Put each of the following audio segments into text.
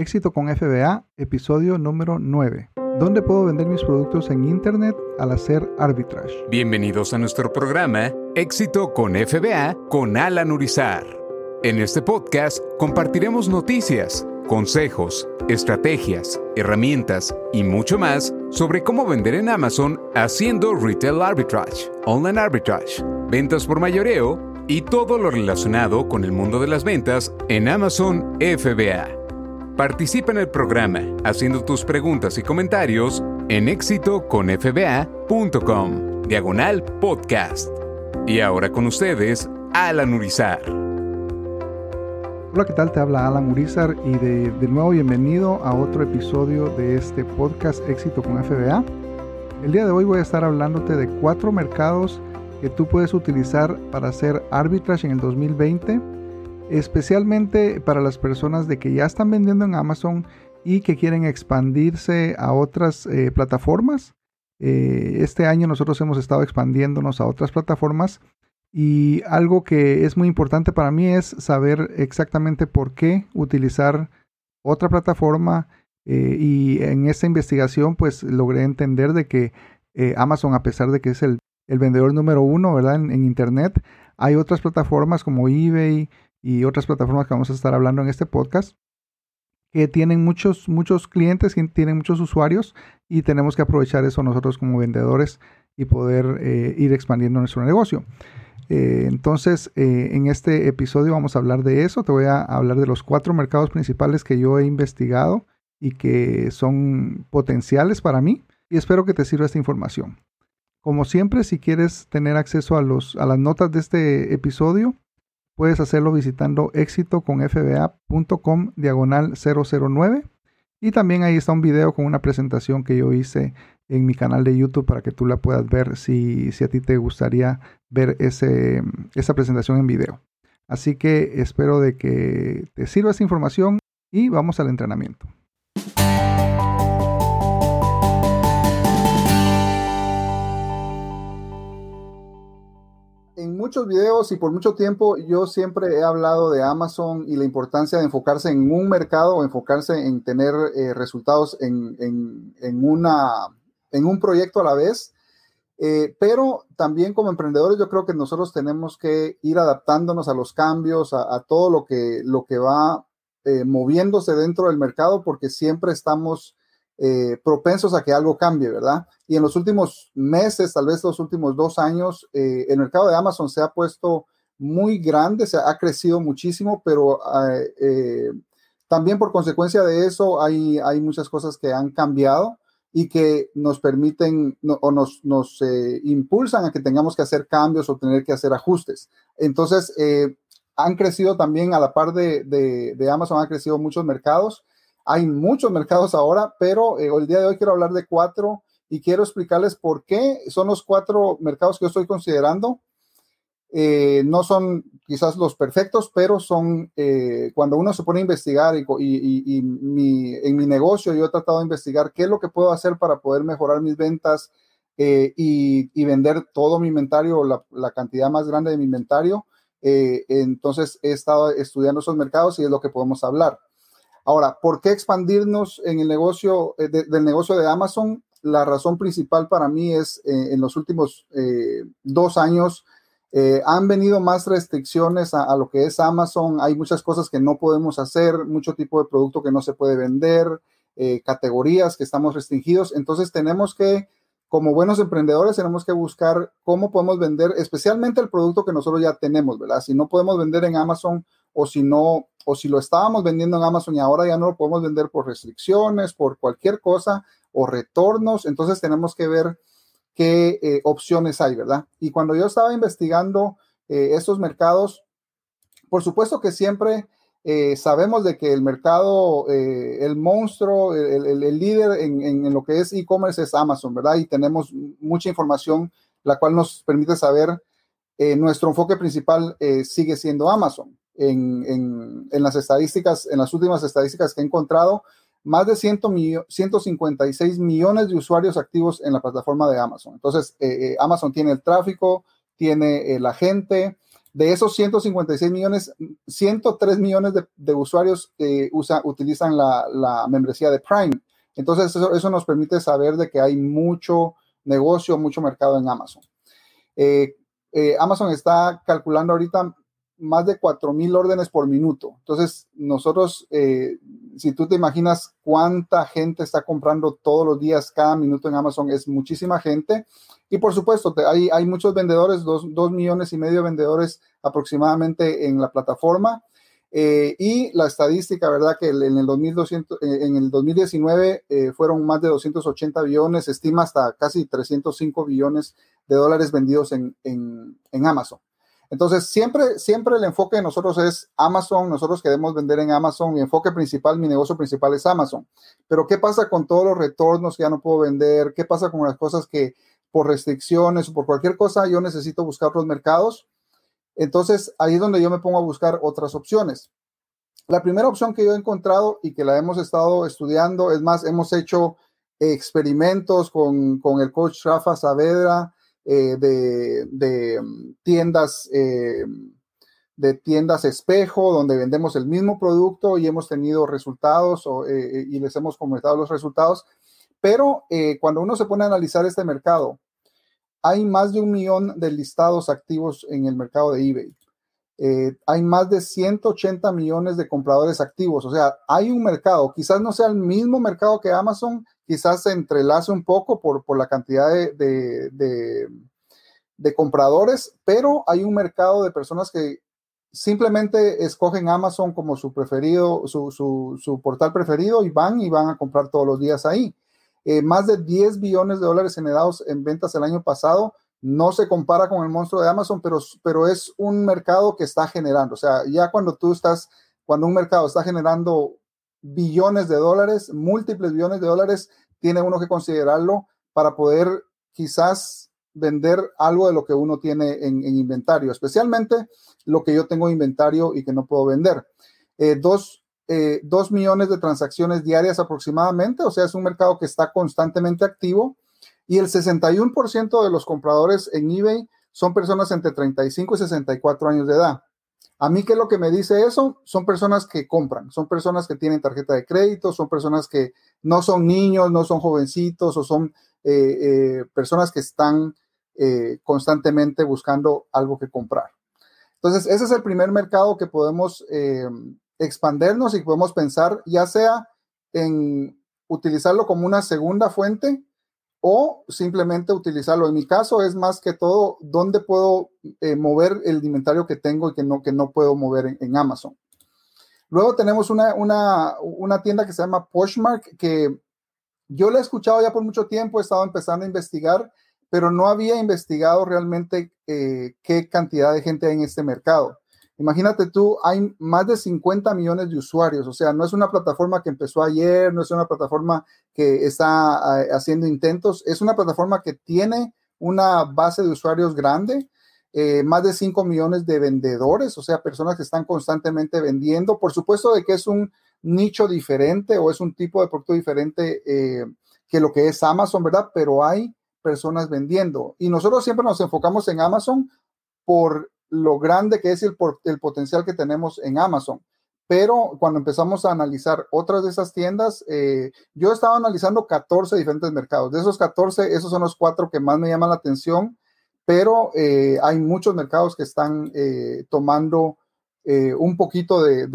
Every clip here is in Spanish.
Éxito con FBA, episodio número 9. ¿Dónde puedo vender mis productos en Internet al hacer arbitrage? Bienvenidos a nuestro programa Éxito con FBA con Alan Urizar. En este podcast compartiremos noticias, consejos, estrategias, herramientas y mucho más sobre cómo vender en Amazon haciendo retail arbitrage, online arbitrage, ventas por mayoreo y todo lo relacionado con el mundo de las ventas en Amazon FBA. Participa en el programa haciendo tus preguntas y comentarios en éxitoconfba.com, diagonal podcast. Y ahora con ustedes, Alan Urizar. Hola, ¿qué tal? Te habla Alan Urizar y de, de nuevo bienvenido a otro episodio de este podcast Éxito con FBA. El día de hoy voy a estar hablándote de cuatro mercados que tú puedes utilizar para hacer arbitrage en el 2020 especialmente para las personas de que ya están vendiendo en Amazon y que quieren expandirse a otras eh, plataformas. Eh, este año nosotros hemos estado expandiéndonos a otras plataformas y algo que es muy importante para mí es saber exactamente por qué utilizar otra plataforma eh, y en esta investigación pues logré entender de que Amazon a pesar de que es el, vendedor número uno ¿verdad? en Internet hay otras plataformas como eBay, y otras plataformas que vamos a estar hablando en este podcast, que tienen muchos, muchos clientes, tienen muchos usuarios y tenemos que aprovechar eso nosotros como vendedores y poder eh, ir expandiendo nuestro negocio. Eh, entonces, eh, en este episodio vamos a hablar de eso. Te voy a hablar de los cuatro mercados principales que yo he investigado y que son potenciales para mí. Y espero que te sirva esta información. Como siempre, si quieres tener acceso a, los, a las notas de este episodio, Puedes hacerlo visitando éxitoconfba.com diagonal 009 y también ahí está un video con una presentación que yo hice en mi canal de YouTube para que tú la puedas ver si, si a ti te gustaría ver ese, esa presentación en video. Así que espero de que te sirva esa información y vamos al entrenamiento. En muchos videos y por mucho tiempo yo siempre he hablado de Amazon y la importancia de enfocarse en un mercado o enfocarse en tener eh, resultados en, en, una, en un proyecto a la vez. Eh, pero también como emprendedores yo creo que nosotros tenemos que ir adaptándonos a los cambios, a, todo lo que, lo que va eh, moviéndose dentro del mercado porque siempre estamos eh, propensos a que algo cambie, ¿verdad? Y en los últimos meses, tal vez los últimos dos años, eh, el mercado de Amazon se ha puesto muy grande, se ha crecido muchísimo, pero eh, también por consecuencia de eso hay, hay muchas cosas que han cambiado y que nos permiten o nos, nos impulsan a que tengamos que hacer cambios o tener que hacer ajustes. Entonces, han crecido también a la par de, de, de Amazon, han crecido muchos mercados hay muchos mercados ahora, pero eh, el día de hoy quiero hablar de cuatro y quiero explicarles por qué son los cuatro mercados que yo estoy considerando. Eh, no son quizás los perfectos, pero son eh, cuando uno se pone a investigar y, en mi negocio yo he tratado de investigar qué es lo que puedo hacer para poder mejorar mis ventas y, vender todo mi inventario, la, la, cantidad más grande de mi inventario. entonces he estado estudiando esos mercados y es lo que podemos hablar. Ahora, ¿por qué expandirnos en el negocio eh, del negocio de Amazon? La razón principal para mí es eh, en los últimos eh, dos años han venido más restricciones a, lo que es Amazon. Hay muchas cosas que no podemos hacer, mucho tipo de producto que no se puede vender, categorías que estamos restringidos. Entonces tenemos que, como buenos emprendedores, tenemos que buscar cómo podemos vender, especialmente el producto que nosotros ya tenemos, ¿verdad? Si no podemos vender en Amazon o si no o si lo estábamos vendiendo en Amazon y ahora ya no lo podemos vender por restricciones, por cualquier cosa o retornos, entonces tenemos que ver qué eh, opciones hay, ¿verdad? Y cuando yo estaba investigando eh, estos mercados, por supuesto que siempre eh, sabemos de que el mercado, el monstruo, el, líder en, en, lo que es e-commerce es Amazon, ¿verdad? Y tenemos mucha información, la cual nos permite saber nuestro enfoque principal sigue siendo Amazon en, las estadísticas, en las últimas estadísticas que he encontrado, más de 100 156 millones de usuarios activos en la plataforma de Amazon. Entonces, eh, eh, Amazon tiene el tráfico, tiene eh, la gente, De esos 156 millones, 103 millones de, usuarios usa, utilizan la, membresía de Prime. Entonces, eso, nos permite saber de que hay mucho negocio, mucho mercado en Amazon. Amazon está calculando ahorita más de 4.000 órdenes por minuto. Entonces, nosotros, eh, si tú te imaginas cuánta gente está comprando todos los días, cada minuto en Amazon, es muchísima gente. Y por supuesto, hay, hay muchos vendedores, dos, millones y medio de vendedores aproximadamente en la plataforma. Eh, y la estadística, ¿verdad? Que en el, 2200, eh, en el 2019 fueron más de 280 billones, estima hasta casi 305 billones de dólares vendidos en, en Amazon. Entonces, siempre, siempre el enfoque de nosotros es Amazon, nosotros queremos vender en Amazon, mi enfoque principal, mi negocio principal es Amazon. Pero ¿qué pasa con todos los retornos que ya no puedo vender? ¿Qué pasa con las cosas que por restricciones o por cualquier cosa yo necesito buscar otros mercados? Entonces, ahí es donde yo me pongo a buscar otras opciones. La primera opción que yo he encontrado y que la hemos estado estudiando, es más, hemos hecho experimentos con, con el coach Rafa Saavedra, eh, de, mm, tiendas, eh, de tiendas espejo, donde vendemos el mismo producto y hemos tenido resultados eh, y les hemos comentado los resultados. Pero cuando uno se pone a analizar este mercado, hay más de un millón de listados activos en el mercado de eBay. hay más de 180 millones de compradores activos. O sea, hay un mercado, quizás no sea el mismo mercado que Amazon, quizás se entrelace un poco por, por la cantidad de, de, compradores, pero hay un mercado de personas que simplemente escogen Amazon como su preferido, su, su, portal preferido y van y van a comprar todos los días ahí. Eh, más de 10 billones de dólares generados en ventas el año pasado. No se compara con el monstruo de Amazon, pero, pero es un mercado que está generando. O sea, ya cuando tú estás, cuando un mercado está generando billones de dólares, múltiples billones de dólares, tiene uno que considerarlo para poder quizás vender algo de lo que uno tiene en, inventario, especialmente lo que yo tengo en inventario y que no puedo vender. Eh, dos, eh, dos millones de transacciones diarias aproximadamente, o sea, es un mercado que está constantemente activo y el 61% de los compradores en eBay son personas entre 35 y 64 años de edad. A mí, ¿qué es lo que me dice eso? Son personas que compran, son personas que tienen tarjeta de crédito, son personas que no son niños, no son jovencitos o son eh, eh, personas que están eh, constantemente buscando algo que comprar. Entonces, ese es el primer mercado que podemos expandernos y podemos pensar, ya sea en utilizarlo como una segunda fuente o simplemente utilizarlo. En mi caso es más que todo dónde puedo eh, mover el inventario que tengo y que no, que no puedo mover en, Amazon. Luego tenemos una, una, tienda que se llama Poshmark, que yo la he escuchado ya por mucho tiempo, he estado empezando a investigar, pero no había investigado realmente eh, qué cantidad de gente hay en este mercado. Imagínate tú, hay más de 50 millones de usuarios, o sea, no es una plataforma que empezó ayer, no es una plataforma que está eh, haciendo intentos, es una plataforma que tiene una base de usuarios grande, eh, más de 5 millones de vendedores, o sea, personas que están constantemente vendiendo. Por supuesto de que es un nicho diferente o es un tipo de producto diferente eh, que lo que es Amazon, ¿verdad? Pero hay personas vendiendo. Y nosotros siempre nos enfocamos en Amazon por lo grande que es el, potencial que tenemos en Amazon. Pero cuando empezamos a analizar otras de esas tiendas, eh, yo estaba analizando 14 diferentes mercados. De esos 14, esos son los cuatro que más me llaman la atención, pero eh, hay muchos mercados que están eh, tomando un poquito de,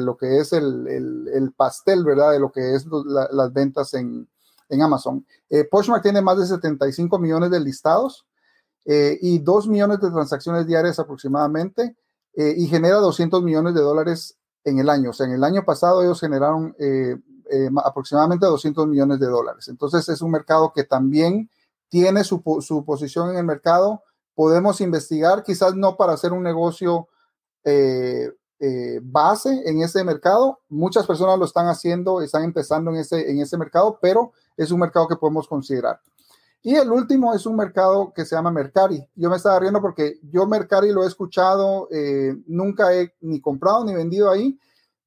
lo que es el, pastel, ¿verdad? De lo que es las ventas en, en Amazon. Poshmark tiene más de 75 millones de listados. Eh, y 2 millones de transacciones diarias aproximadamente eh, y genera 200 millones de dólares en el año. O sea, en el año pasado ellos generaron eh, aproximadamente 200 millones de dólares. Entonces es un mercado que también tiene su, su, posición en el mercado. Podemos investigar, quizás no para hacer un negocio base en ese mercado. Muchas personas lo están haciendo, están empezando en ese, en ese mercado, pero es un mercado que podemos considerar. Y el último es un mercado que se llama Mercari. Yo me estaba riendo porque yo Mercari lo he escuchado, eh, nunca he ni comprado ni vendido ahí,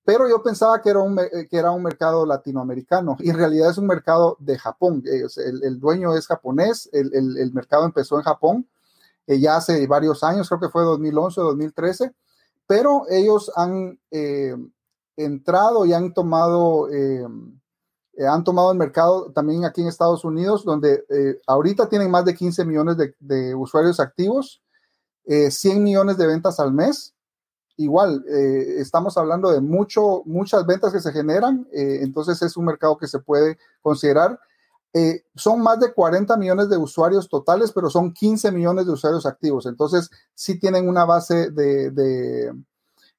pero yo pensaba que era un, que era un mercado latinoamericano y en realidad es un mercado de Japón. El, el dueño es japonés, el, el, mercado empezó en Japón ya hace varios años, creo que fue 2011 o 2013, pero ellos han entrado y han tomado eh, han tomado el mercado también aquí en Estados Unidos, donde eh, ahorita tienen más de 15 millones de, usuarios activos, 100 eh, millones de ventas al mes. Igual, estamos hablando de mucho, muchas ventas que se generan, entonces es un mercado que se puede considerar. son más de 40 millones de usuarios totales, pero son 15 millones de usuarios activos. Entonces, sí tienen una base de,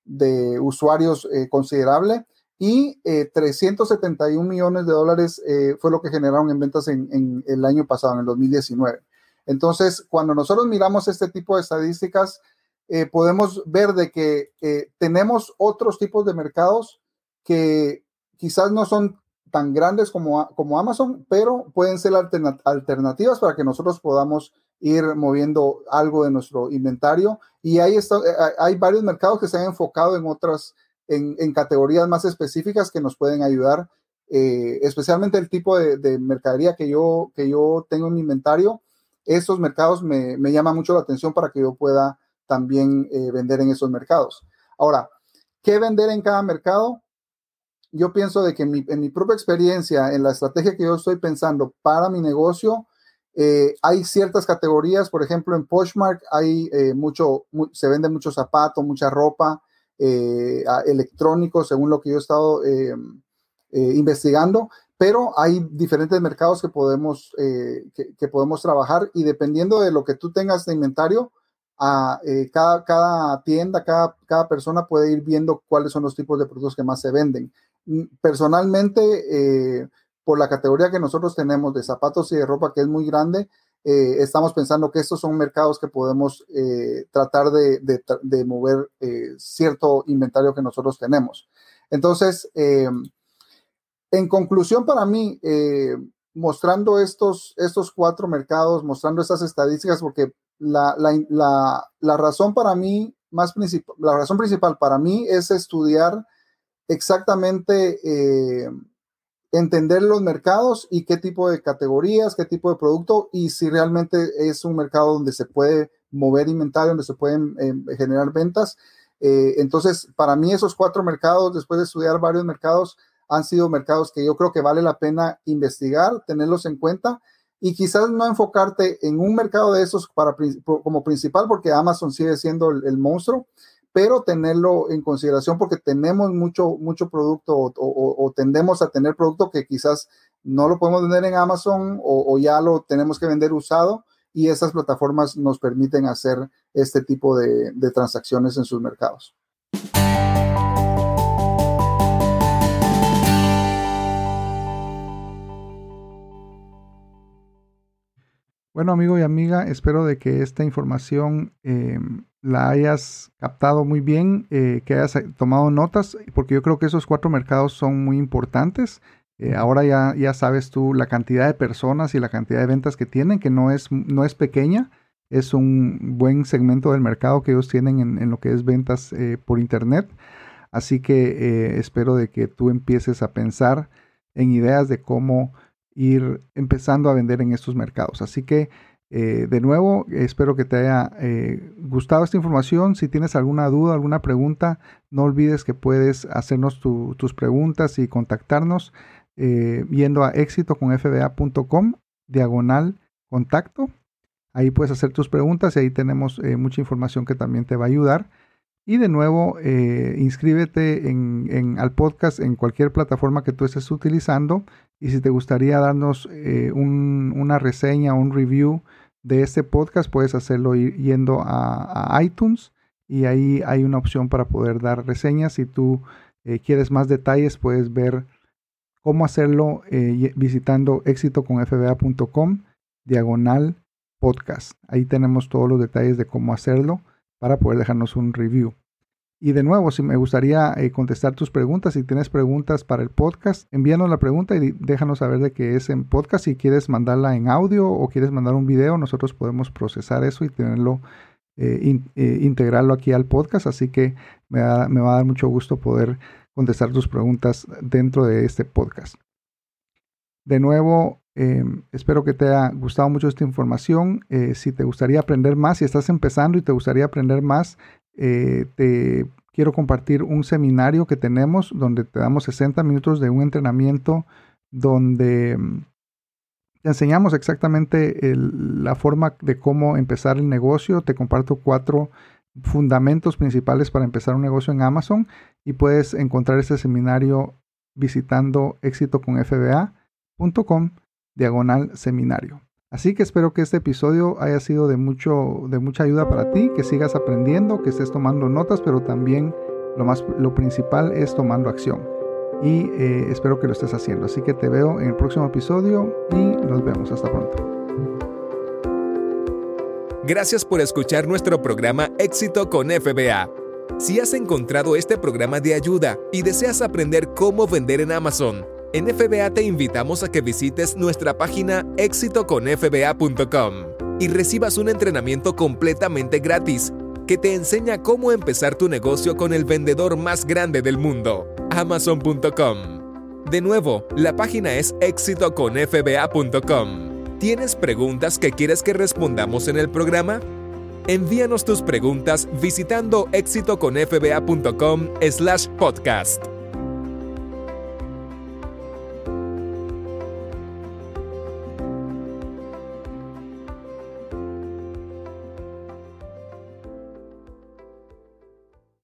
de usuarios considerable y 371 eh, millones de dólares eh, fue lo que generaron en ventas en, el año pasado, en el 2019. Entonces, cuando nosotros miramos este tipo de estadísticas, eh, podemos ver de que tenemos otros tipos de mercados que quizás no son tan grandes como, como Amazon, pero pueden ser alternativas para que nosotros podamos ir moviendo algo de nuestro inventario. Y está, hay varios mercados que se han enfocado en otras en, categorías más específicas que nos pueden ayudar, eh, especialmente el tipo de, mercadería que yo, que yo tengo en mi inventario. Estos mercados me, me llaman mucho la atención para que yo pueda también eh, vender en esos mercados. Ahora, ¿qué vender en cada mercado? Yo pienso de que en mi, propia experiencia, en la estrategia que yo estoy pensando para mi negocio, eh, hay ciertas categorías, por ejemplo, en Poshmark hay mucho, se vende mucho zapato, mucha ropa, eh, electrónicos, según lo que yo he estado eh, eh, investigando, pero hay diferentes mercados que podemos, que, podemos trabajar y dependiendo de lo que tú tengas de inventario, a, cada, cada, tienda, cada, cada, persona puede ir viendo cuáles son los tipos de productos que más se venden. Mm, personalmente, por la categoría que nosotros tenemos de zapatos y de ropa, que es muy grande, eh, estamos pensando que estos son mercados que podemos eh, tratar de, mover eh, cierto inventario que nosotros tenemos. Entonces, en conclusión para mí, mostrando estos, estos cuatro mercados, mostrando estas estadísticas, porque la, la razón para mí, más principal, la razón principal para mí es estudiar exactamente entender los mercados y qué tipo de categorías, qué tipo de producto y si realmente es un mercado donde se puede mover inventario, donde se pueden em, generar ventas. Eh, entonces, para mí esos cuatro mercados, después de estudiar varios mercados, han sido mercados que yo creo que vale la pena investigar, tenerlos en cuenta y quizás no enfocarte en un mercado de esos para, como principal, porque Amazon sigue siendo el monstruo, pero tenerlo en consideración porque tenemos mucho, mucho producto o, tendemos a tener producto que quizás no lo podemos vender en Amazon o, ya lo tenemos que vender usado y esas plataformas nos permiten hacer este tipo de transacciones en sus mercados. Bueno, amigo y amiga, espero de que esta información em, la hayas captado muy bien, eh, que hayas tomado notas, porque yo creo que esos cuatro mercados son muy importantes. Eh, ahora ya, ya sabes tú la cantidad de personas y la cantidad de ventas que tienen, que no es, no es pequeña, es un buen segmento del mercado que ellos tienen en, en lo que es ventas eh, por Internet. Así que espero de que tú empieces a pensar en ideas de cómo ir empezando a vender en estos mercados. Así que, eh, de nuevo, espero que te haya eh, gustado esta información. Si tienes alguna duda, alguna pregunta, no olvides que puedes hacernos tus preguntas y contactarnos eh, yendo a éxitoconfba.com, diagonal contacto. Ahí puedes hacer tus preguntas y ahí tenemos mucha información que también te va a ayudar. Y de nuevo, eh, inscríbete en, al podcast en cualquier plataforma que tú estés utilizando. Y si te gustaría darnos eh, una reseña, un review de este podcast, puedes hacerlo yendo a, iTunes. Y ahí hay una opción para poder dar reseñas. Si tú eh, quieres más detalles, puedes ver cómo hacerlo visitando éxitoconfba.com diagonal podcast. Ahí tenemos todos los detalles de cómo hacerlo para poder dejarnos un review. Y de nuevo, si me gustaría eh, contestar tus preguntas, si tienes preguntas para el podcast, envíanos la pregunta y déjanos saber de qué es en podcast. Si quieres mandarla en audio o quieres mandar un video, nosotros podemos procesar eso y tenerlo, eh, eh, integrarlo aquí al podcast. Así que me, me va a dar mucho gusto poder contestar tus preguntas dentro de este podcast. De nuevo, Em, espero que te haya gustado mucho esta información. Eh, si te gustaría aprender más, si estás empezando y te gustaría aprender más, eh, te quiero compartir un seminario que tenemos donde te damos 60 minutos de un entrenamiento donde em, te enseñamos exactamente la forma de cómo empezar el negocio. Te comparto cuatro fundamentos principales para empezar un negocio en Amazon y puedes encontrar este seminario visitando exitoconfba.com diagonal seminario. Así que espero que este episodio haya sido de, mucho, de mucha ayuda para ti, que sigas aprendiendo, que estés tomando notas, pero también lo, más, lo principal es tomando acción. Y eh, espero que lo estés haciendo. Así que te veo en el próximo episodio y nos vemos. Hasta pronto. Gracias por escuchar nuestro programa Éxito con FBA. Si has encontrado este programa de ayuda y deseas aprender cómo vender en Amazon, en FBA te invitamos a que visites nuestra página exitoconfba.com y recibas un entrenamiento completamente gratis que te enseña cómo empezar tu negocio con el vendedor más grande del mundo, amazon.com. De nuevo, la página es exitoconfba.com. ¿Tienes preguntas que quieres que respondamos en el programa? Envíanos tus preguntas visitando exitoconfba.com/podcast.